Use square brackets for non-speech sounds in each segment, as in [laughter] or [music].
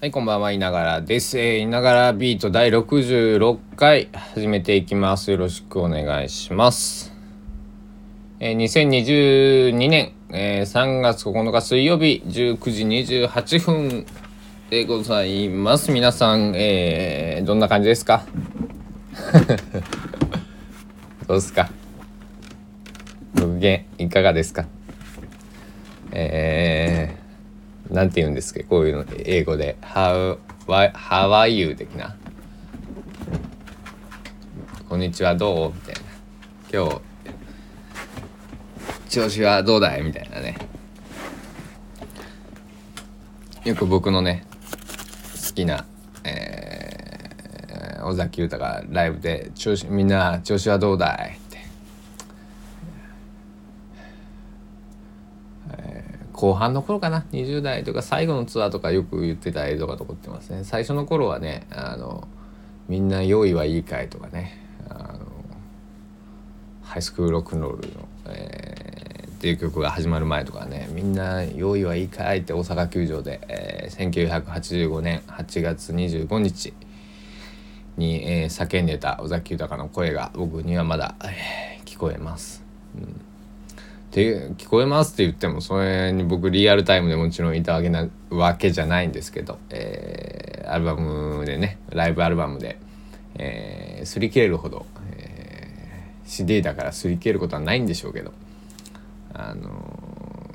はい、こんばんは、いながらです。えー、いながらビート第66回始めていきます。よろしくお願いします。えー、2022年、えー、3月9日水曜日19時28分でございます。皆さん、えー、どんな感じですか？[laughs] どうですか？ご機嫌いかがですか？えー、なんて言うんですかこういうの英語で「How, how are you?」的な「こんにちはどう?」みたいな「今日調子はどうだい?」みたいなねよく僕のね好きな、えー、尾崎豊がライブで調子「みんな調子はどうだい?」って後半の頃かな。20代とか最後のツアーとかよく言ってた映像が残ってますね。最初の頃はねあのみんな用意はいいかいとかね。あのハイスクールロックンロールの、えー、っていう曲が始まる前とかね。みんな用意はいいかいって大阪球場で、えー、1985年8月25日に、えー、叫んでた尾崎豊の声が僕にはまだ、えー、聞こえます。うん。で聞こえますって言ってもそれに僕リアルタイムでもちろんいたわけなわけじゃないんですけど、えー、アルバムでねライブアルバムで、えー、擦り切れるほど、えー、CD だから擦り切れることはないんでしょうけど、あの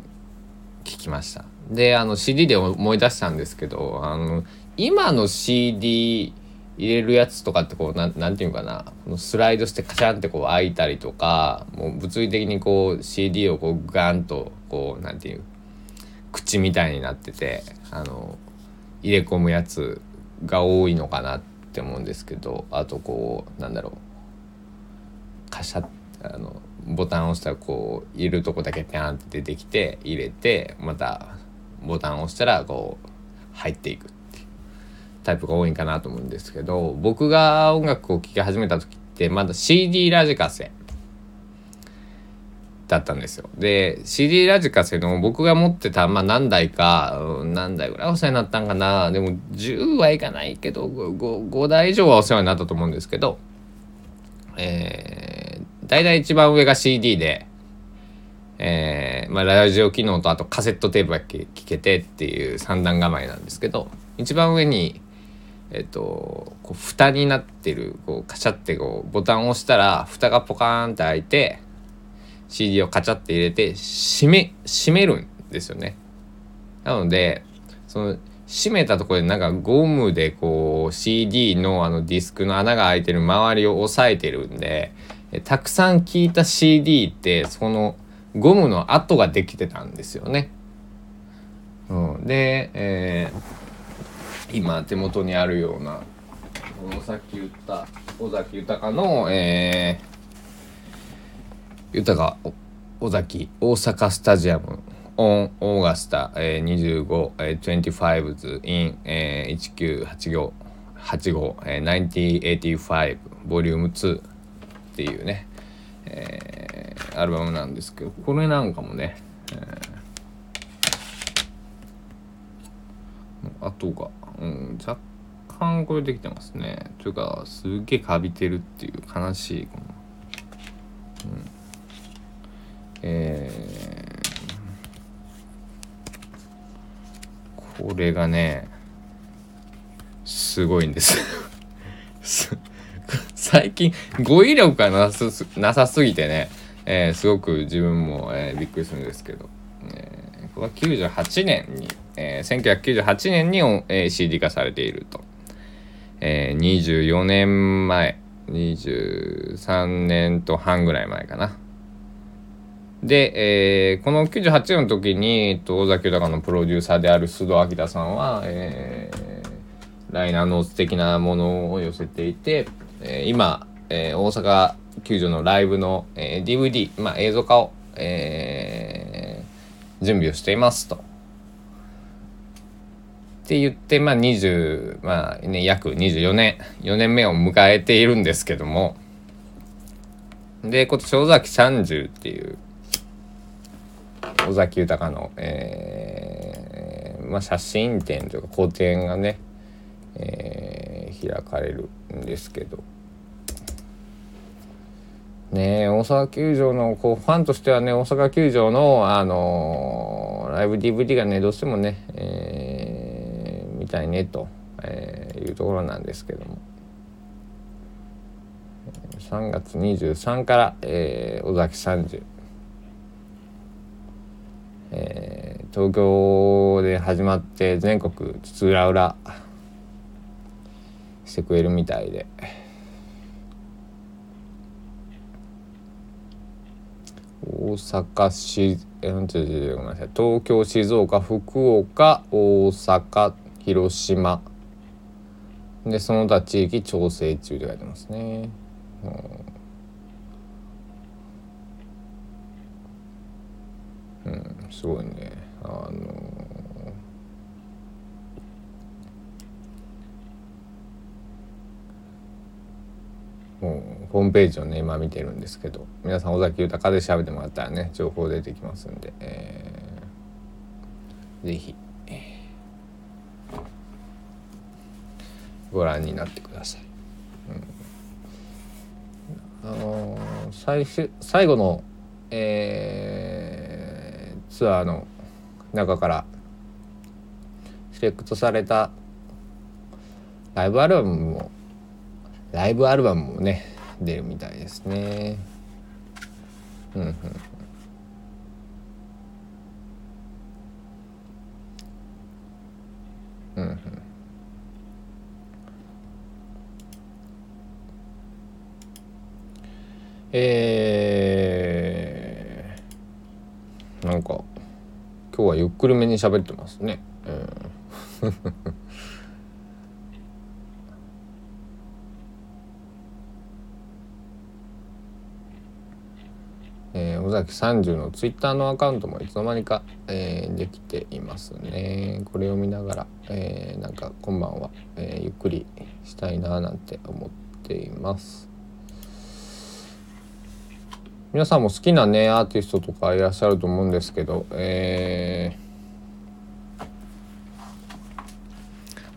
ー、聞きました。であの CD で思い出したんですけどあの今の CD 入れるやつとかってこうなんなんていうかなスライドしてカチャンってこう開いたりとかもう物理的にこう CD をこうガンとこうなんていう口みたいになっててあの入れ込むやつが多いのかなって思うんですけどあとこうなんだろうカシャあのボタンを押したらこう入れるとこだけピャンって出てきて入れてまたボタンを押したらこう入っていく。タイプが多いんかなと思うんですけど僕が音楽を聴き始めた時ってまだ CD ラジカセだったんですよ。で CD ラジカセの僕が持ってた、まあ、何台か、何台ぐらいお世話になったんかな。でも10はいかないけど 5, 5台以上はお世話になったと思うんですけどえー、大体一番上が CD でえー、まあ、ラジオ機能とあとカセットテープが聴けてっていう三段構えなんですけど一番上にえっと、こう蓋になってるこうカチャってこうボタンを押したら蓋がポカーンって開いて CD をカチャって入れて閉め閉めるんですよね。なのでその閉めたところでなんかゴムでこう CD のあのディスクの穴が開いてる周りを押さえてるんでたくさん聴いた CD ってそのゴムの跡ができてたんですよね。うん、で、えー今手元にあるようなこのさっき言った尾崎豊の、えー、豊尾崎大阪スタジアムオンオーガスタ、えー、25、えー、25s in、えー、1985 85、えー、1985ボリューム2っていうね、えー、アルバムなんですけどこれなんかもね、えー、あとがうん、若干これできてますね。というか、すげえカビてるっていう悲しい、この、うん、えー、これがね、すごいんです。[laughs] 最近、語彙力がなさすなさすぎてね、えー、すごく自分も、えー、びっくりするんですけど、えー、これは98年にえー、1998年に、えー、CD 化されていると、えー、24年前23年と半ぐらい前かなで、えー、この98年の時にえっと尾崎豊のプロデューサーである須藤明さんは、えー、ライナーノーツ的なものを寄せていて、えー、今、えー、大阪球場のライブの、えー、DVD、まあ、映像化を、えー、準備をしていますと。って言って、まあ20、まあね、約24年、4年目を迎えているんですけども、で、今年尾崎30っていう、尾崎豊の、えー、まあ、写真展というか個展がね、えー、開かれるんですけど。ね大阪球場のこうファンとしてはね大阪球場のあのー、ライブ DVD がねどうしてもね、えー、たいねと、え、いうところなんですけども。3月23から、えー、尾崎30、えー、東京で始まって全国津々浦々してくれるみたいで。大阪市、えー、ごめんなさい。東京静岡福岡大阪広島。でその他地域調整中って書いてますね。うん、すごいね。あのホームページをね今見てるんですけど皆さん尾崎豊で調べてもらったらね情報出てきますんで、えー、ぜひ、ご覧になってください。うん、あの、最終最後の、えー、ツアーの中からセレクトされたライブアルバムもライブアルバムもね出るみたいですね。うんうんうんえー、なんか今日はゆっくりめに喋ってますね。うんえー、尾崎30のツイッターのアカウントもいつの間にか、えー、できていますね。これを見ながら、えー、なんか今晩は、えー、ゆっくりしたいななんて思っています。皆さんも好きなねアーティストとかいらっしゃると思うんですけど、えー、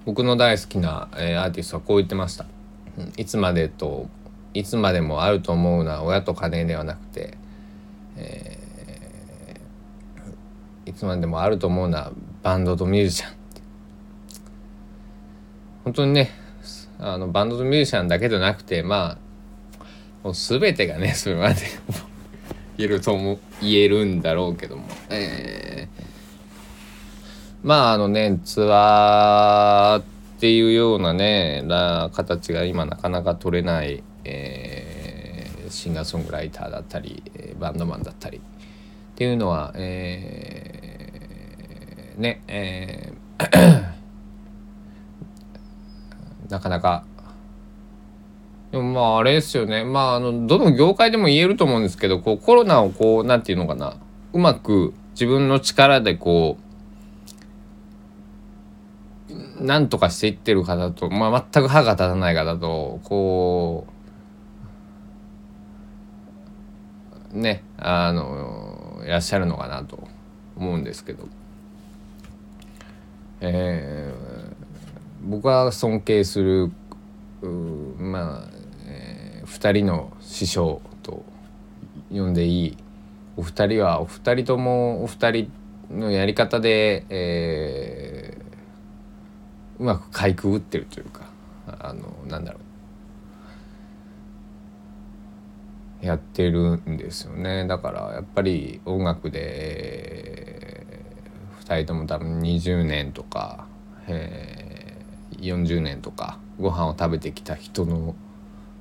僕の大好きな、えー、アーティストはこう言ってました。いつまでといつまでもあると思うのは親と金ではなくてえー、いつまでもあると思うのはバンドとミュージシャン本当にねあのバンドとミュージシャンだけじゃなくてまあもう全てがねそれまで言えると思言えるんだろうけども、えー、まああのねツアーっていうようなねな形が今なかなか取れない、えーシンガーソングライターだったりバンドマンだったり。っていうのは、えー、ねえー [coughs] なかなかでもまああれですよね。まああのどの業界でも言えると思うんですけどこうコロナをこうなんていうのかな。うまく自分の力でこうなんとかしていってる方と、まあ、全く歯が立たない方とこうねあのいらっしゃるのかなと思うんですけど、えー、僕は尊敬するまあ、2人の師匠と呼んでいい。お二人はお二人ともお二人のやり方で、えー、うまくかいくぐってるというかあのなんだろう。やってるんですよね。だからやっぱり音楽で2人とも多分20年とか、えー、40年とかご飯を食べてきた人の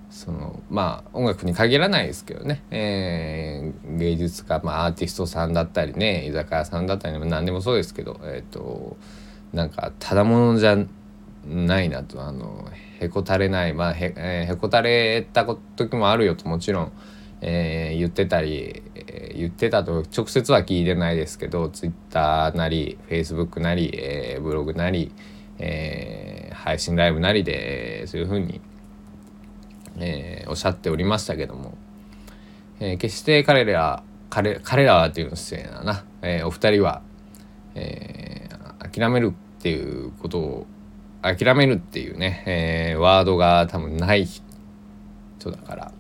そのまあ音楽に限らないですけどね、えー、芸術家、まあ、アーティストさんだったりね居酒屋さんだったり何でもそうですけどえ、ー、となんかただものじゃないなと。あのへこたれない。まあへ,、えー、へこたれた時もあるよともちろんえー、言ってたり、えー、言ってたと直接は聞いてないですけど Twitter なり Facebook なり、えー、ブログなり、えー、配信ライブなりで、そういうふうに、えー、おっしゃっておりましたけども、えー、決して彼ら彼彼らはっていうの失礼だな、えー、お二人は、えー、諦めるっていうことを諦めるっていうね、えー、ワードが多分ない人だから。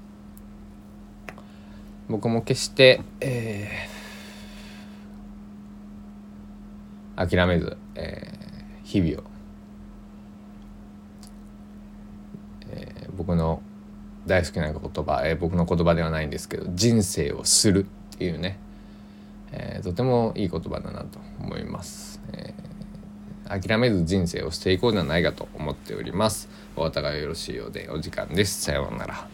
僕も決して、えー、諦めず、えー、日々を、えー、僕の大好きな言葉、えー、僕の言葉ではないんですけど人生をするっていうね、えー、とてもいい言葉だなと思います。えー、諦めず人生をしていこうではないかと思っております。お後がよろしいようでお時間です。さようなら。